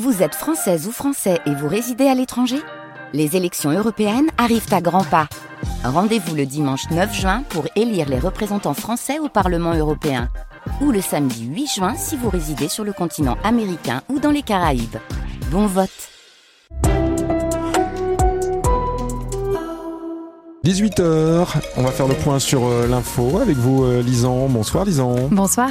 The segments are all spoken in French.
Vous êtes française ou français et vous résidez à l'étranger? Les élections européennes arrivent à grands pas. Rendez-vous le dimanche 9 juin pour élire les représentants français au Parlement européen. Ou le samedi 8 juin si vous résidez sur le continent américain ou dans les Caraïbes. Bon vote 18h, on va faire le point sur euh, l'info avec vous, euh, Lisan. Bonsoir, Lisan. Bonsoir.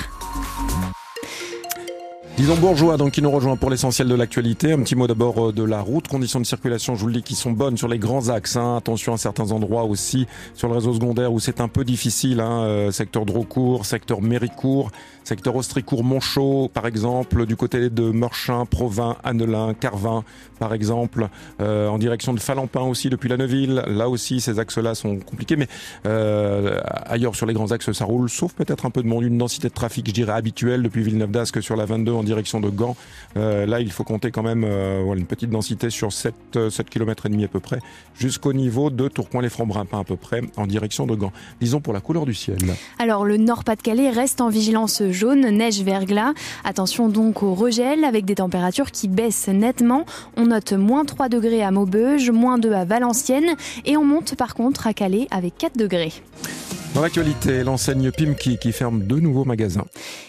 Disons bourgeois, donc qui nous rejoint pour l'essentiel de l'actualité. Un petit mot d'abord euh, de la route, conditions de circulation, je vous le dis, qui sont bonnes sur les grands axes. Hein. Attention à certains endroits aussi sur le réseau secondaire où c'est un peu difficile. Hein. Euh, secteur Drocourt, secteur Méricourt, secteur Ostricourt, Montchaud, par exemple, du côté de Meurchin, Provins, Annelin, Carvin, par exemple, euh, en direction de Falampin aussi depuis la Neuville. Là aussi, ces axes-là sont compliqués, mais euh, ailleurs sur les grands axes, ça roule, sauf peut-être un peu de monde, une densité de trafic, je dirais, habituelle depuis Villeneuve d'Ascq sur la 22 en direction de Gand. Euh, là, il faut compter quand même une petite densité sur 7, 7 km et demi à peu près, jusqu'au niveau de Tourcoing-les-Francs-Brimpins à peu près, en direction de Gand. Disons pour la couleur du ciel. Alors, le Nord-Pas-de-Calais reste en vigilance jaune, neige, verglas. Attention donc au regel avec des températures qui baissent nettement. On note moins 3 degrés à Maubeuge, moins 2 à Valenciennes et on monte par contre à Calais avec 4 degrés. Dans l'actualité, l'enseigne Pimki qui ferme deux nouveaux magasins.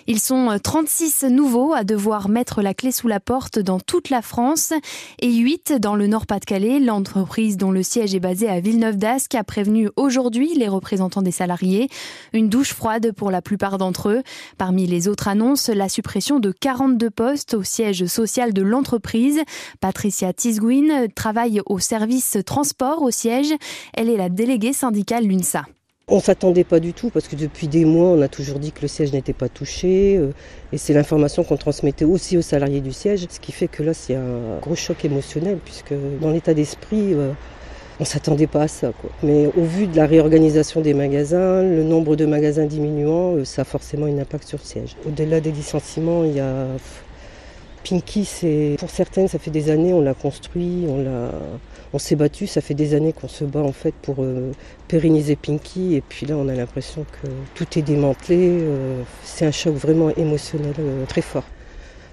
Ils sont 36 nouveaux à devoir mettre la clé sous la porte dans toute la France et 8 dans le Nord-Pas-de-Calais. L'entreprise dont le siège est basé à Villeneuve d'Ascq a prévenu aujourd'hui les représentants des salariés. Une douche froide pour la plupart d'entre eux. Parmi les autres annonces, la suppression de 42 postes au siège social de l'entreprise. Patricia Tisguin travaille au service transport au siège. Elle est la déléguée syndicale l'UNSA. On ne s'attendait pas du tout parce que depuis des mois, on a toujours dit que le siège n'était pas touché. euh, Et c'est l'information qu'on transmettait aussi aux salariés du siège. Ce qui fait que là, c'est un gros choc émotionnel puisque dans l'état d'esprit, euh, on ne s'attendait pas à ça. Mais au vu de la réorganisation des magasins, le nombre de magasins diminuant, euh, ça a forcément un impact sur le siège. Au-delà des licenciements, il y a... Pinky, c'est pour certaines, ça fait des années, on l'a construit, on l'a, on s'est battu, ça fait des années qu'on se bat en fait pour euh, pérenniser Pinky, et puis là, on a l'impression que tout est démantelé. euh, c'est un choc vraiment émotionnel euh, très fort.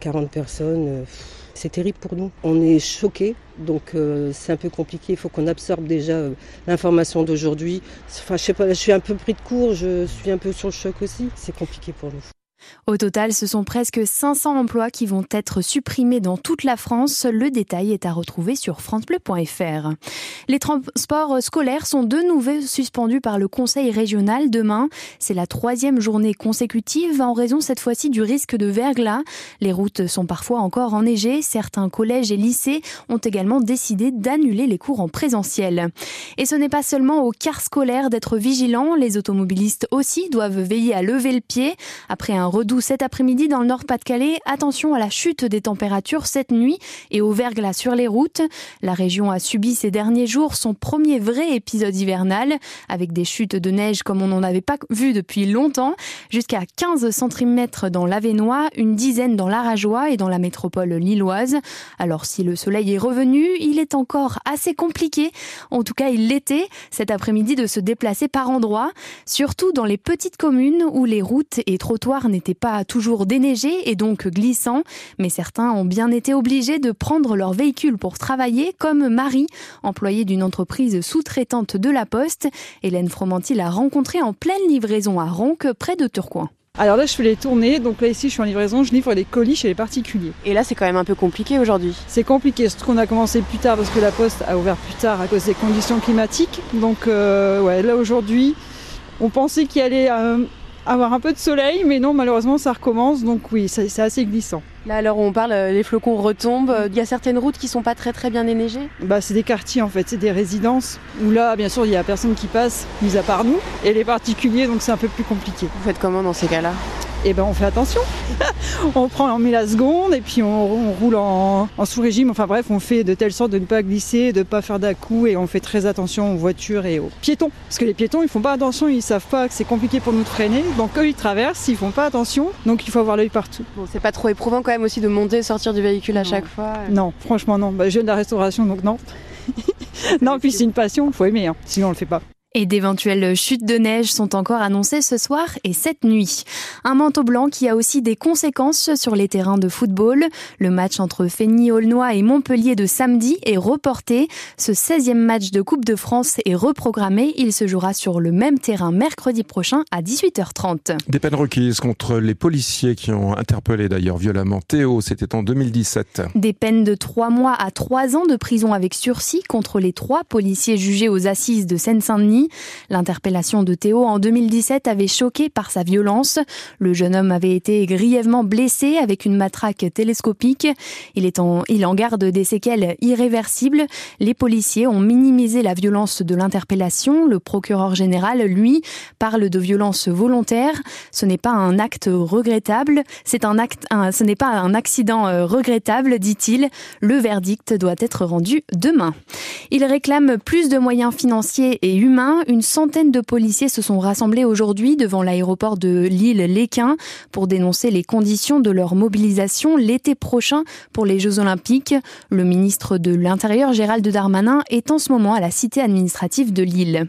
40 personnes, c'est terrible pour nous. On est choqués, donc c'est un peu compliqué. Il faut qu'on absorbe déjà l'information d'aujourd'hui. Enfin, je sais pas, je suis un peu pris de court, je suis un peu sur le choc aussi. C'est compliqué pour nous. Au total, ce sont presque 500 emplois qui vont être supprimés dans toute la France. Le détail est à retrouver sur francebleu.fr. Les transports scolaires sont de nouveau suspendus par le Conseil régional demain. C'est la troisième journée consécutive en raison cette fois-ci du risque de verglas. Les routes sont parfois encore enneigées. Certains collèges et lycées ont également décidé d'annuler les cours en présentiel. Et ce n'est pas seulement au quart scolaire d'être vigilant. Les automobilistes aussi doivent veiller à lever le pied. Après un redout cet après-midi dans le Nord-Pas-de-Calais, attention à la chute des températures cette nuit et au verglas sur les routes. La région a subi ces derniers jours son premier vrai épisode hivernal, avec des chutes de neige comme on n'en avait pas vu depuis longtemps, jusqu'à 15 cm dans l'Avenois, une dizaine dans l'Arajois et dans la métropole lilloise. Alors si le soleil est revenu, il est encore assez compliqué, en tout cas il l'était, cet après-midi de se déplacer par endroits, surtout dans les petites communes où les routes et trottoirs n'étaient pas toujours déneigés et donc glissants, mais certains ont bien été obligés de prendre leur véhicule pour travailler, comme Marie, employée d'une entreprise sous-traitante de la Poste. Hélène Fromanti l'a rencontrée en pleine livraison à Ronc, près de Turcoing. Alors là, je fais les tournées, donc là ici, je suis en livraison, je livre les colis chez les particuliers. Et là, c'est quand même un peu compliqué aujourd'hui. C'est compliqué, surtout qu'on a commencé plus tard parce que la poste a ouvert plus tard à cause des conditions climatiques. Donc euh, ouais, là aujourd'hui, on pensait qu'il allait euh, avoir un peu de soleil, mais non, malheureusement, ça recommence. Donc oui, c'est assez glissant. Là, à l'heure où on parle, euh, les flocons retombent. Il y a certaines routes qui sont pas très très bien déneigées. Bah, c'est des quartiers en fait, c'est des résidences où là, bien sûr, il y a personne qui passe, mis à part nous, et les particuliers, donc c'est un peu plus compliqué. Vous faites comment dans ces cas-là? Et ben on fait attention. on prend, on met la seconde et puis on, on roule en, en sous-régime. Enfin bref, on fait de telle sorte de ne pas glisser, de ne pas faire d'à-coups et on fait très attention aux voitures et aux piétons. Parce que les piétons, ils font pas attention, ils savent pas que c'est compliqué pour nous de freiner. Donc eux, ils traversent, ils font pas attention. Donc il faut avoir l'œil partout. Bon, c'est pas trop éprouvant quand même aussi de monter, sortir du véhicule à Non. chaque fois. Non, franchement non. Bah, je viens de la restauration, donc non. non, puis c'est une passion, il faut aimer, hein. sinon on le fait pas. Et d'éventuelles chutes de neige sont encore annoncées ce soir et cette nuit. Un manteau blanc qui a aussi des conséquences sur les terrains de football. Le match entre Feigny-Aulnois et Montpellier de samedi est reporté. Ce 16e match de Coupe de France est reprogrammé. Il se jouera sur le même terrain mercredi prochain à 18h30. Des peines requises contre les policiers qui ont interpellé d'ailleurs violemment Théo. C'était en 2017. Des peines de 3 mois à 3 ans de prison avec sursis contre les trois policiers jugés aux assises de Seine-Saint-Denis L'interpellation de Théo en 2017 avait choqué par sa violence. Le jeune homme avait été grièvement blessé avec une matraque télescopique. Il est en, garde des séquelles irréversibles. Les policiers ont minimisé la violence de l'interpellation. Le procureur général, lui, parle de violence volontaire. Ce n'est pas un acte regrettable. C'est un acte, ce n'est pas un accident euh, regrettable, dit-il. Le verdict doit être rendu demain. Il réclame plus de moyens financiers et humains une centaine de policiers se sont rassemblés aujourd'hui devant l'aéroport de l'île Léquin pour dénoncer les conditions de leur mobilisation l'été prochain pour les Jeux Olympiques. Le ministre de l'Intérieur, Gérald Darmanin, est en ce moment à la cité administrative de Lille.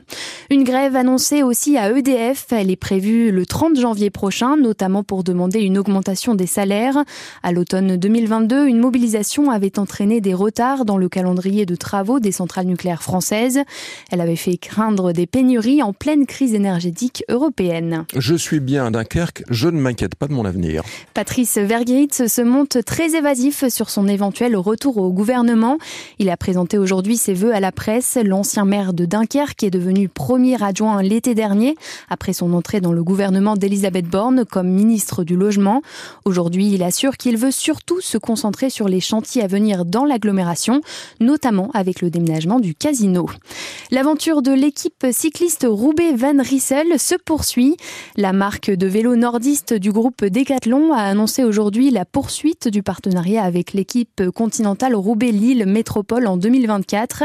Une grève annoncée aussi à EDF. Elle est prévue le 30 janvier prochain, notamment pour demander une augmentation des salaires. À l'automne 2022, une mobilisation avait entraîné des retards dans le calendrier de travaux des centrales nucléaires françaises. Elle avait fait craindre des pénuries en pleine crise énergétique européenne. Je suis bien à Dunkerque, je ne m'inquiète pas de mon avenir. Patrice Vergritz se montre très évasif sur son éventuel retour au gouvernement. Il a présenté aujourd'hui ses vœux à la presse. L'ancien maire de Dunkerque est devenu premier adjoint l'été dernier, après son entrée dans le gouvernement d'Elisabeth Borne comme ministre du Logement. Aujourd'hui, il assure qu'il veut surtout se concentrer sur les chantiers à venir dans l'agglomération, notamment avec le déménagement du casino. L'aventure de l'équipe cycliste Roubaix Van Rissel se poursuit. La marque de vélo nordiste du groupe Decathlon a annoncé aujourd'hui la poursuite du partenariat avec l'équipe continentale Roubaix-Lille Métropole en 2024.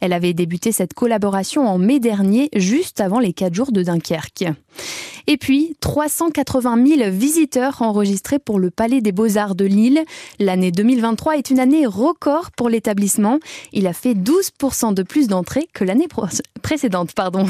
Elle avait débuté cette collaboration en mai dernier, juste avant les quatre jours de Dunkerque. Et puis, 380 000 visiteurs enregistrés pour le Palais des Beaux-Arts de Lille. L'année 2023 est une année record pour l'établissement. Il a fait 12% de plus d'entrées que l'année précédente. Pardon.